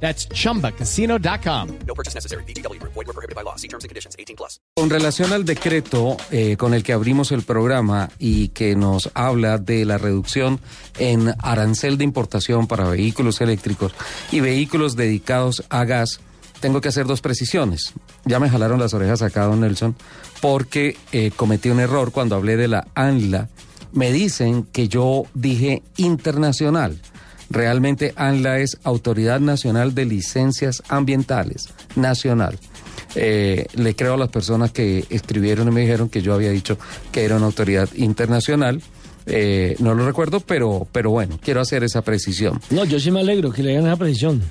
That's chumbacasino.com. No purchase necessary. BGW. Void were prohibited by law. See terms and conditions. 18 plus. Con relación al decreto eh, con el que abrimos el programa y que nos habla de la reducción en arancel de importación para vehículos eléctricos y vehículos dedicados a gas, tengo que hacer dos precisiones. Ya me jalaron las orejas acá, don Nelson, porque eh, cometí un error cuando hablé de la ANLA. Me dicen que yo dije internacional. Realmente ANLA es Autoridad Nacional de Licencias Ambientales, nacional. Eh, le creo a las personas que escribieron y me dijeron que yo había dicho que era una autoridad internacional. Eh, no lo recuerdo, pero, pero bueno, quiero hacer esa precisión. No, yo sí me alegro que le hagan esa precisión.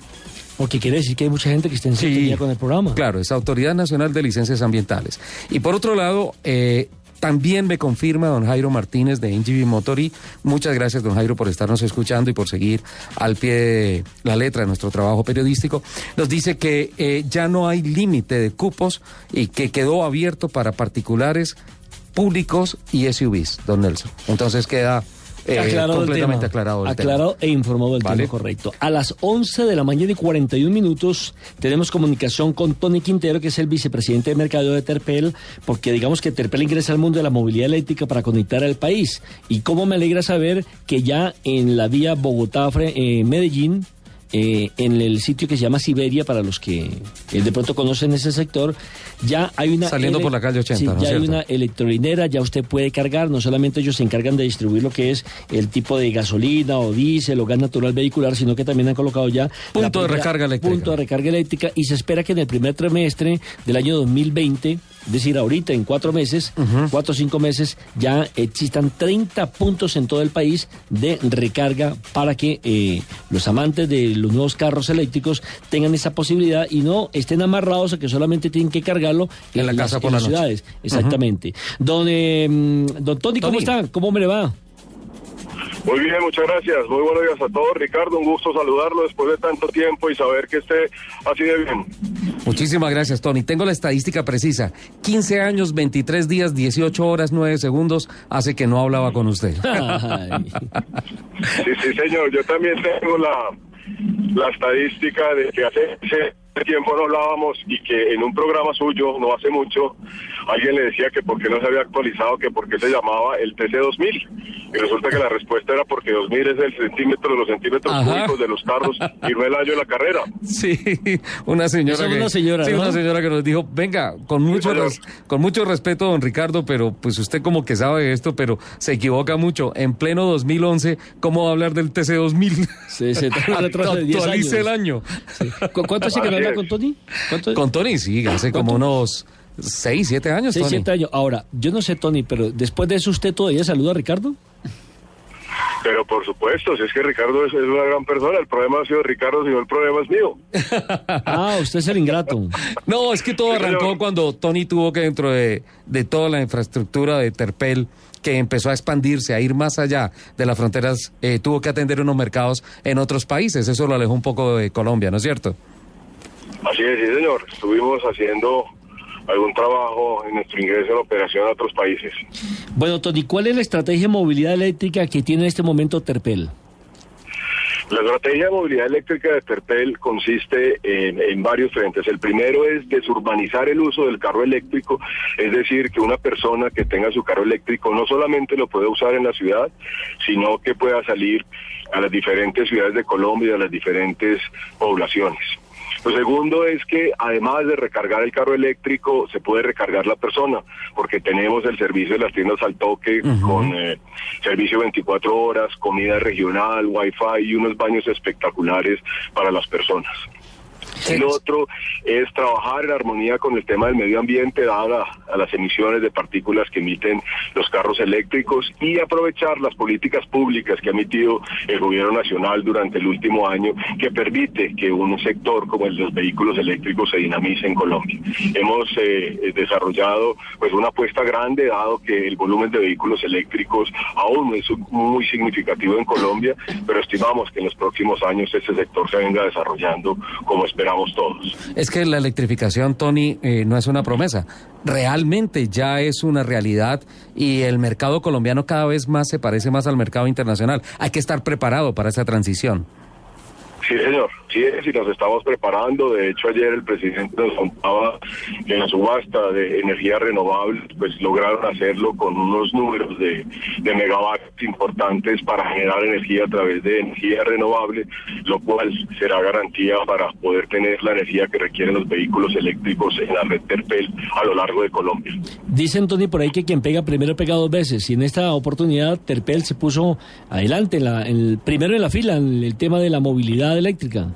Porque quiere decir que hay mucha gente que está en sintonía con el programa. Claro, es Autoridad Nacional de Licencias Ambientales. Y por otro lado, eh, también me confirma don Jairo Martínez de NGV Motori. Muchas gracias, don Jairo, por estarnos escuchando y por seguir al pie de la letra de nuestro trabajo periodístico. Nos dice que eh, ya no hay límite de cupos y que quedó abierto para particulares, públicos y SUVs, don Nelson. Entonces queda eh, Aclarado el completamente tema. aclarado el Aclarado e informado del Vale. tema correcto. A las 11 de la mañana y 41 minutos tenemos comunicación con Tony Quintero, que es el vicepresidente de mercadeo de Terpel, porque digamos que Terpel ingresa al mundo de la movilidad eléctrica para conectar al país. Y cómo me alegra saber que ya en la vía Bogotá-Medellín, eh, en el sitio que se llama Siberia, para los que eh, de pronto conocen ese sector, ya hay una... Saliendo por la calle 80, Sí, ¿no es ya hay cierto? una electrolinera, ya usted puede cargar, no solamente ellos se encargan de distribuir lo que es el tipo de gasolina o diésel o gas natural vehicular, sino que también han colocado ya... Punto de recarga eléctrica. Punto de recarga eléctrica y se espera que en el primer trimestre del año 2020, es decir, ahorita en cuatro meses, cuatro o cinco meses, ya existan 30 puntos en todo el país de recarga para que eh, los amantes de los nuevos carros eléctricos tengan esa posibilidad y no estén amarrados a que solamente tienen que cargarlo En la las- casa por las la noche. ciudades. Exactamente. Don, eh, mm, don Tony, ¿cómo Tony. está? ¿Cómo me le va? Muy bien, muchas gracias. Muy buenos días a todos. Ricardo, un gusto saludarlo después de tanto tiempo y saber que esté así de bien. Muchísimas gracias, Tony. Tengo la estadística precisa. 15 años, 23 días, 18 horas, 9 segundos hace que no hablaba con usted. Sí, sí, señor. Yo también tengo la, la estadística de que hace ese tiempo no hablábamos y que en un programa suyo, no hace mucho, alguien le decía que por qué no se había actualizado, que por qué se llamaba el TC2000. Y resulta que la respuesta era porque 2000 es el centímetro de los centímetros Ajá. cúbicos de los carros y no el año de la carrera. Sí, una señora Esa es que una señora, sí, ¿no? una señora que nos dijo, venga, con mucho res- con mucho respeto, don Ricardo, pero pues usted como que sabe esto, pero se equivoca mucho. En pleno 2011, ¿cómo va a hablar del TC 2000? Se, se trae un retraso de 10 años. Actualice el año. ¿Cu- ¿Cuánto hace que no habla con Tony? ¿Cuánto? Con Tony, sí, hace como ¿Cuánto? unos 6, 7 años, 6, Tony. 7 años. Ahora, yo no sé, Tony, pero después de eso, ¿usted todavía saluda a Ricardo? Pero por supuesto, si es que Ricardo es, es una gran persona, el problema ha sido de Ricardo, sino el problema es mío. Ah, usted es el ingrato. No, es que todo arrancó cuando Tony tuvo que dentro de, de toda la infraestructura de Terpel que empezó a expandirse, a ir más allá de las fronteras, eh, tuvo que atender unos mercados en otros países. Eso lo alejó un poco de Colombia, ¿no es cierto? Así es, sí, señor. Estuvimos haciendo algún trabajo en nuestro ingreso en operación a otros países. Bueno, Tony, ¿cuál es la estrategia de movilidad eléctrica que tiene en este momento Terpel? La estrategia de movilidad eléctrica de Terpel consiste en, en varios frentes. El primero es desurbanizar el uso del carro eléctrico, es decir, que una persona que tenga su carro eléctrico no solamente lo puede usar en la ciudad, sino que pueda salir a las diferentes ciudades de Colombia y a las diferentes poblaciones. Lo segundo es que además de recargar el carro eléctrico, se puede recargar la persona, porque tenemos el servicio de las tiendas al toque con eh, servicio 24 horas, comida regional, wifi y unos baños espectaculares para las personas. Lo otro es trabajar en armonía con el tema del medio ambiente, dada a las emisiones de partículas que emiten los carros eléctricos y aprovechar las políticas públicas que ha emitido el gobierno nacional durante el último año que permite que un sector como el de los vehículos eléctricos se dinamice en Colombia. Hemos eh, desarrollado pues una apuesta grande dado que el volumen de vehículos eléctricos aún es muy significativo en Colombia, pero estimamos que en los próximos años ese sector se venga desarrollando como esperamos todos. Es que la electrificación, Tony, eh, no es una promesa, realmente ya es una realidad y el mercado colombiano cada vez más se parece más al mercado internacional. Hay que estar preparado para esa transición. Sí, señor. Sí, sí, nos estamos preparando. De hecho, ayer el presidente nos contaba que en la subasta de energía renovable, pues lograron hacerlo con unos números de, de megawatts importantes para generar energía a través de energía renovable, lo cual será garantía para poder tener la energía que requieren los vehículos eléctricos en la red Terpel a lo largo de Colombia. Dicen, Tony, por ahí que quien pega primero pega dos veces. Y en esta oportunidad, Terpel se puso adelante, la, el primero en la fila, en el tema de la movilidad eléctrica.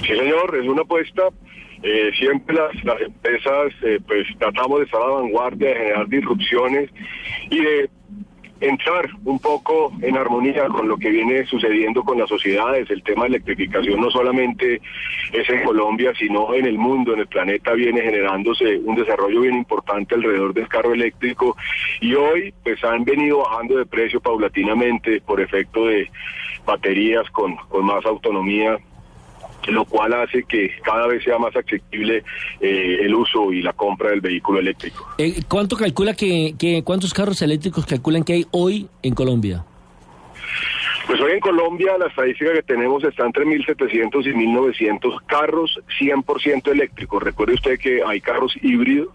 Sí, señor, es una apuesta. Eh, siempre las, las empresas eh, pues tratamos de estar a la vanguardia, de generar disrupciones y de entrar un poco en armonía con lo que viene sucediendo con las sociedades. El tema de electrificación no solamente es en Colombia, sino en el mundo, en el planeta viene generándose un desarrollo bien importante alrededor del carro eléctrico y hoy pues han venido bajando de precio paulatinamente por efecto de baterías con, con más autonomía lo cual hace que cada vez sea más accesible eh, el uso y la compra del vehículo eléctrico. Eh, ¿Cuánto calcula que, que, cuántos carros eléctricos calculan que hay hoy en Colombia? Pues hoy en Colombia la estadística que tenemos está entre 1.700 y 1.900 carros 100% eléctricos. Recuerde usted que hay carros híbridos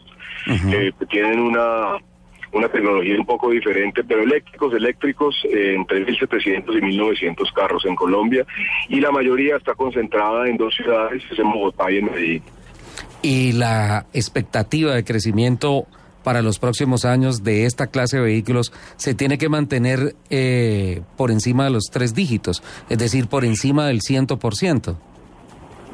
que tienen una una tecnología un poco diferente, pero eléctricos, eléctricos, eh, entre 1.700 y 1.900 carros en Colombia, y la mayoría está concentrada en dos ciudades, es en Bogotá y en Medellín. Y la expectativa de crecimiento para los próximos años de esta clase de vehículos se tiene que mantener eh, por encima de los tres dígitos, es decir, por encima del 100%.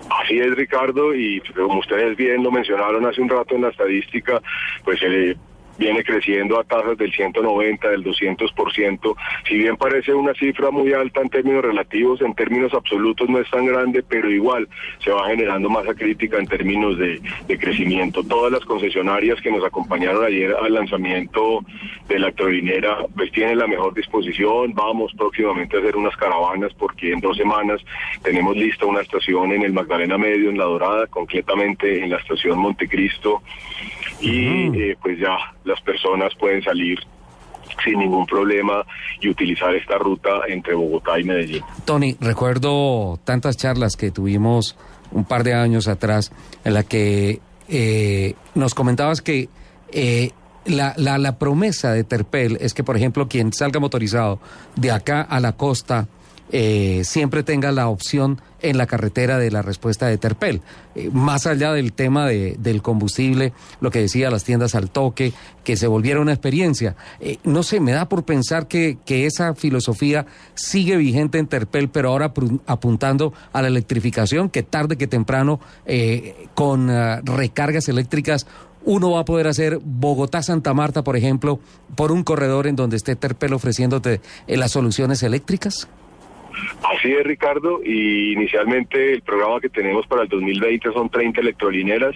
Así es, Ricardo, y como ustedes bien lo mencionaron hace un rato en la estadística, pues el viene creciendo a tasas del 190, del 200%. Si bien parece una cifra muy alta en términos relativos, en términos absolutos no es tan grande, pero igual se va generando masa crítica en términos de, crecimiento. Todas las concesionarias que nos acompañaron ayer al lanzamiento de la electrolinera, pues tienen la mejor disposición. Vamos próximamente a hacer unas caravanas porque en dos semanas tenemos lista una estación en el Magdalena Medio, en La Dorada, concretamente en la estación Montecristo y eh, pues ya las personas pueden salir sin ningún problema y utilizar esta ruta entre Bogotá y Medellín. Tony, recuerdo tantas charlas que tuvimos un par de años atrás en la que eh, nos comentabas que eh, la, la, la promesa de Terpel es que, por ejemplo, quien salga motorizado de acá a la costa eh, siempre tenga la opción en la carretera de la respuesta de Terpel. Eh, más allá del tema de, del combustible, lo que decía las tiendas al toque, que se volviera una experiencia. Eh, no sé, me da por pensar que, que esa filosofía sigue vigente en Terpel, pero ahora apuntando a la electrificación, que tarde que temprano, con uh, recargas eléctricas, uno va a poder hacer Bogotá-Santa Marta, por ejemplo, por un corredor en donde esté Terpel ofreciéndote las soluciones eléctricas? Así es, Ricardo, y inicialmente el programa que tenemos para el 2020 son 30 electrolineras,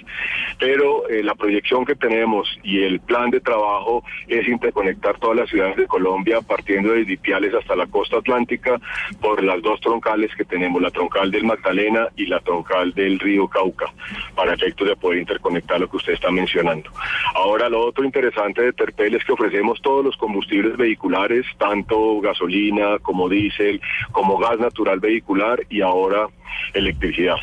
pero eh, la proyección que tenemos y el plan de trabajo es interconectar todas las ciudades de Colombia, partiendo de Dipiales hasta la costa atlántica, por las dos troncales que tenemos, la troncal del Magdalena y la troncal del río Cauca, para efectos de poder interconectar lo que usted está mencionando. Ahora, lo otro interesante de Terpel es que ofrecemos todos los combustibles vehiculares, tanto gasolina como diésel, como gas natural vehicular y ahora electricidad.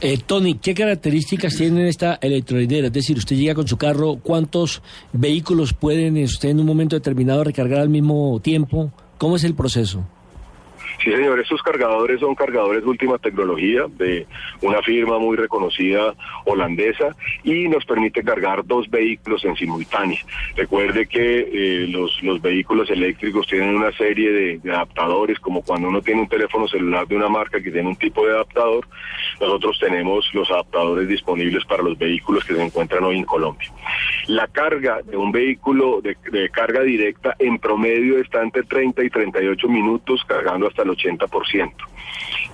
Eh, Tony, ¿qué características tiene esta electrolinera? Es decir, usted llega con su carro, ¿cuántos vehículos pueden usted en un momento determinado recargar al mismo tiempo? ¿Cómo es el proceso? Sí, señor, estos cargadores son cargadores de última tecnología de una firma muy reconocida holandesa y nos permite cargar dos vehículos en simultáneo. Recuerde que eh, los, los vehículos eléctricos tienen una serie de, adaptadores, como cuando uno tiene un teléfono celular de una marca que tiene un tipo de adaptador, nosotros tenemos los adaptadores disponibles para los vehículos que se encuentran hoy en Colombia. La carga de un vehículo de, de carga directa en promedio está entre 30 y 38 minutos, cargando hasta el 80%.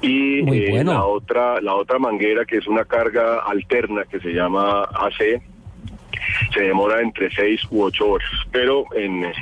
Y eh, la otra la otra manguera que es una carga alterna que se llama AC se demora entre 6 u 8 horas, pero en eh,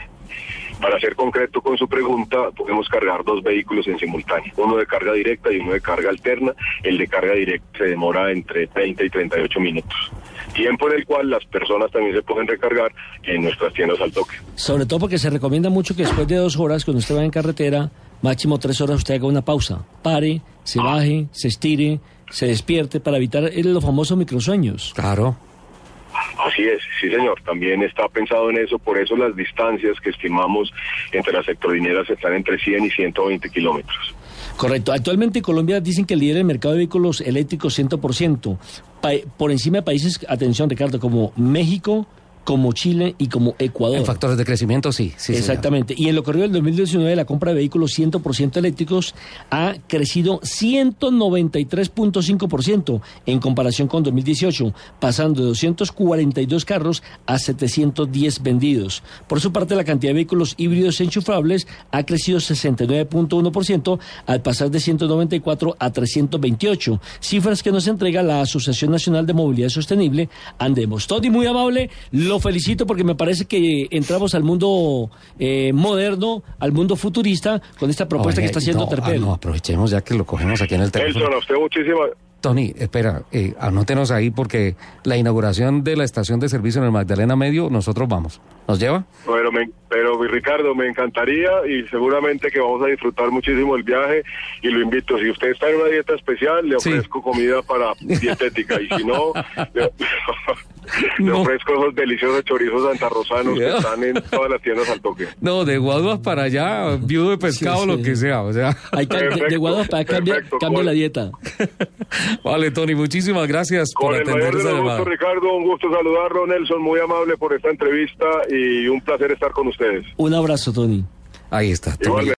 para ser concreto con su pregunta, podemos cargar dos vehículos en simultáneo, uno de carga directa y uno de carga alterna. El de carga directa se demora entre 30 y 38 minutos, tiempo en el cual las personas también se pueden recargar en nuestras tiendas al toque. Sobre todo porque se recomienda mucho que después de dos horas, cuando usted va en carretera, máximo tres horas, usted haga una pausa. Pare, se baje, se estire, se despierte para evitar eh, los famosos microsueños. Claro. Así es, sí señor, también está pensado en eso, por eso las distancias que estimamos entre las sectorineras están entre 100 y 120 kilómetros. Correcto. Actualmente en Colombia dicen que lidera el mercado de vehículos eléctricos 100%, pa- por encima de países, atención Ricardo, como México, como Chile y como Ecuador. En factores de crecimiento, sí. sí señor. Exactamente. Y en lo corrido del 2019, la compra de vehículos 100% eléctricos ha crecido 193.5% en comparación con 2018, pasando de 242 carros a 710 vendidos. Por su parte, la cantidad de vehículos híbridos enchufables ha crecido 69.1% al pasar de 194 a 328, cifras que nos entrega la Asociación Nacional de Movilidad Sostenible, Andemos. Tony, muy amable, lo felicito porque me parece que entramos al mundo eh, moderno, al mundo futurista, con esta propuesta Oye, que está haciendo no, Terpel. ah, no, aprovechemos ya que lo cogemos aquí en el teléfono. Nelson, a usted muchísimas Tony, espera, eh, anótenos ahí porque la inauguración de la estación de servicio en el Magdalena Medio, nosotros vamos. ¿Nos lleva? Pero, me- pero Ricardo, me encantaría y seguramente que vamos a disfrutar muchísimo el viaje y lo invito. Si usted está en una dieta especial, le Sí. ofrezco comida para dietética y si no, le, le No. ofrezco esos deliciosos chorizos santarrosanos que están en todas las tiendas al toque. No, de Guaduas para allá, viudo de pescado, Sí, lo que sea, o sea. Hay que, de, Guaduas para perfecto, cambia la dieta. Vale, Tony, muchísimas gracias por Con el atender esa llamada. Ricardo, un gusto saludarlo, Nelson, muy amable por esta entrevista y un placer estar con ustedes. Un abrazo, Tony. Ahí está, Tony. Igualmente.